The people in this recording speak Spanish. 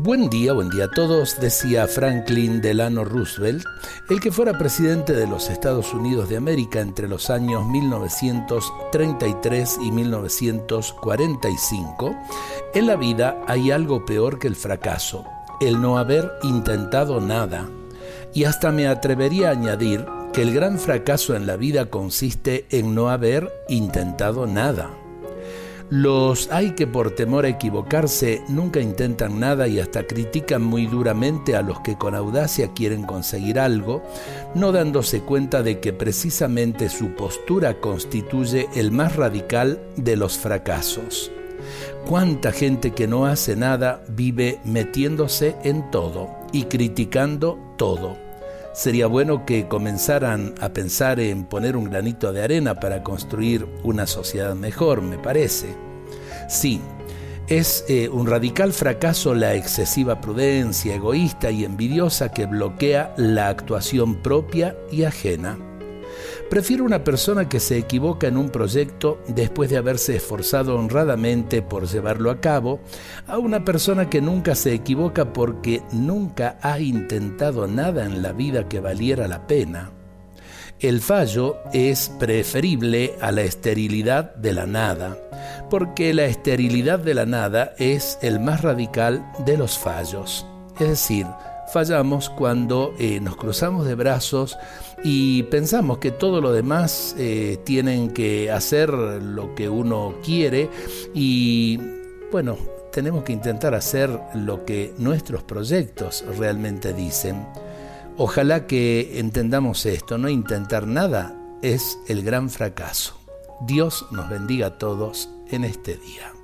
Buen día, buen día a todos, decía Franklin Delano Roosevelt, el que fuera presidente de los Estados Unidos de América entre los años 1933 y 1945. En la vida hay algo peor que el fracaso, el no haber intentado nada. Y hasta me atrevería a añadir que el gran fracaso en la vida consiste en no haber intentado nada. Los hay que por temor a equivocarse nunca intentan nada y hasta critican muy duramente a los que con audacia quieren conseguir algo, no dándose cuenta de que precisamente su postura constituye el más radical de los fracasos. ¿Cuánta gente que no hace nada vive metiéndose en todo y criticando todo? Sería bueno que comenzaran a pensar en poner un granito de arena para construir una sociedad mejor, me parece. Sí, es eh, un radical fracaso la excesiva prudencia, egoísta y envidiosa que bloquea la actuación propia y ajena. Prefiero una persona que se equivoca en un proyecto después de haberse esforzado honradamente por llevarlo a cabo, a una persona que nunca se equivoca porque nunca ha intentado nada en la vida que valiera la pena. El fallo es preferible a la esterilidad de la nada, porque la esterilidad de la nada es el más radical de los fallos. Es decir, fallamos cuando eh, nos cruzamos de brazos y pensamos que todo lo demás eh, tienen que hacer lo que uno quiere y bueno, tenemos que intentar hacer lo que nuestros proyectos realmente dicen. Ojalá que entendamos esto, no intentar nada es el gran fracaso. Dios nos bendiga a todos en este día.